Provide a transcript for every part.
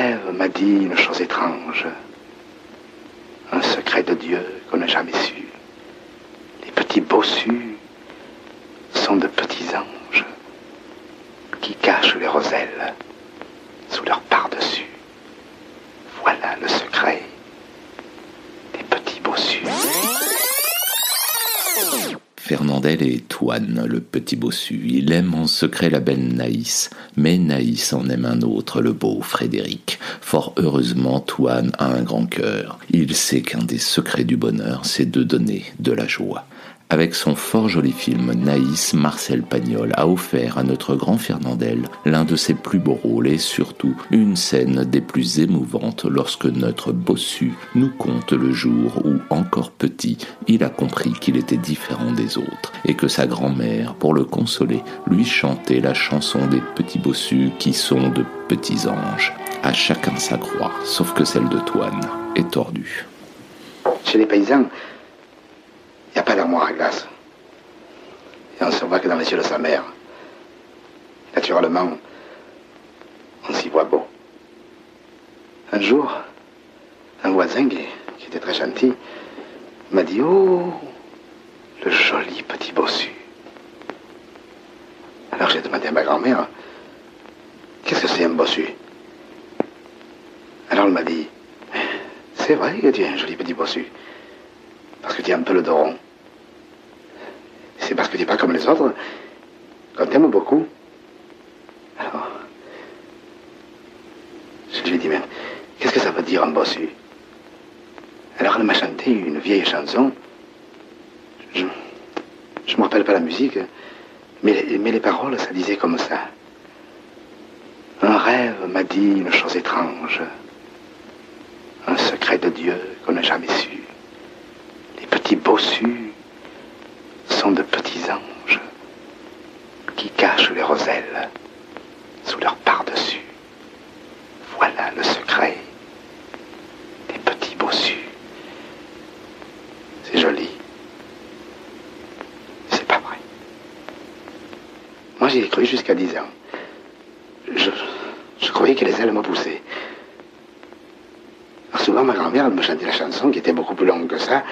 rêve m'a dit une chose étrange, un secret de Dieu qu'on n'a jamais su. Les petits bossus sont de petits anges qui cachent les roselles sous leur par-dessus. Fernandel est Toine, le petit bossu. Il aime en secret la belle Naïs, mais Naïs en aime un autre, le beau Frédéric. Fort heureusement, Toine a un grand cœur. Il sait qu'un des secrets du bonheur, c'est de donner de la joie. Avec son fort joli film, Naïs, Marcel Pagnol a offert à notre grand Fernandel l'un de ses plus beaux rôles et surtout une scène des plus émouvantes lorsque notre bossu nous conte le jour où, encore petit, il a compris qu'il était différent des autres et que sa grand-mère, pour le consoler, lui chantait la chanson des petits bossus qui sont de petits anges. À chacun sa croix, sauf que celle de Toine est tordue. Chez les paysans, n'y a pas d'armoire à glace. Et on se voit que dans les yeux de sa mère. Naturellement, on s'y voit beau. Un jour, un voisin qui était très gentil m'a dit Oh, le joli petit bossu. Alors j'ai demandé à ma grand-mère Qu'est-ce que c'est un bossu? Alors elle m'a dit C'est vrai que tu es un joli petit bossu. Parce que tu es un peu le doron. C'est parce que tu n'es pas comme les autres qu'on t'aime beaucoup. Alors, je lui ai dit, mais qu'est-ce que ça veut dire un bossu? Alors elle m'a chanté une vieille chanson. Je ne me rappelle pas la musique, mais les, mais les paroles, ça disait comme ça. Un rêve m'a dit une chose étrange, un secret de Dieu qu'on n'a jamais su petits bossus de petits anges qui cachent les roselles sous leur par-dessus. Voilà le secret des petits bossus. C'est joli. C'est pas vrai. Moi, j'y ai cru jusqu'à 10 ans. Je, croyais que les ailes me poussaient. Alors souvent, ma grand-mère me chantait la chanson qui était beaucoup plus longue que ça.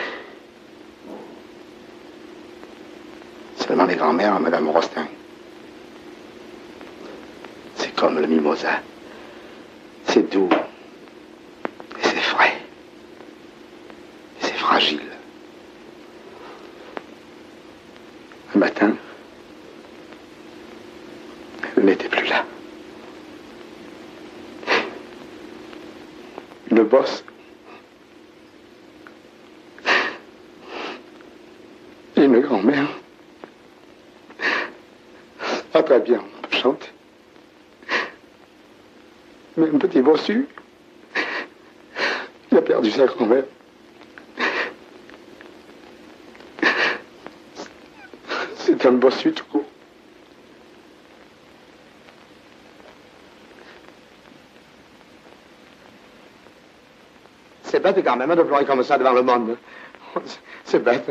Les grands-mères à Madame Rostin. C'est comme le mimosa. C'est doux. Et c'est frais. Et c'est fragile. Un matin, elle n'était plus là. Une bosse. Une grand-mère. Ah, très bien, on peut chanter. Mais un petit bossu, il a perdu sa grand-mère. C'est un bossu tout court. C'est bête quand même de pleurer comme ça devant le monde. C'est bête.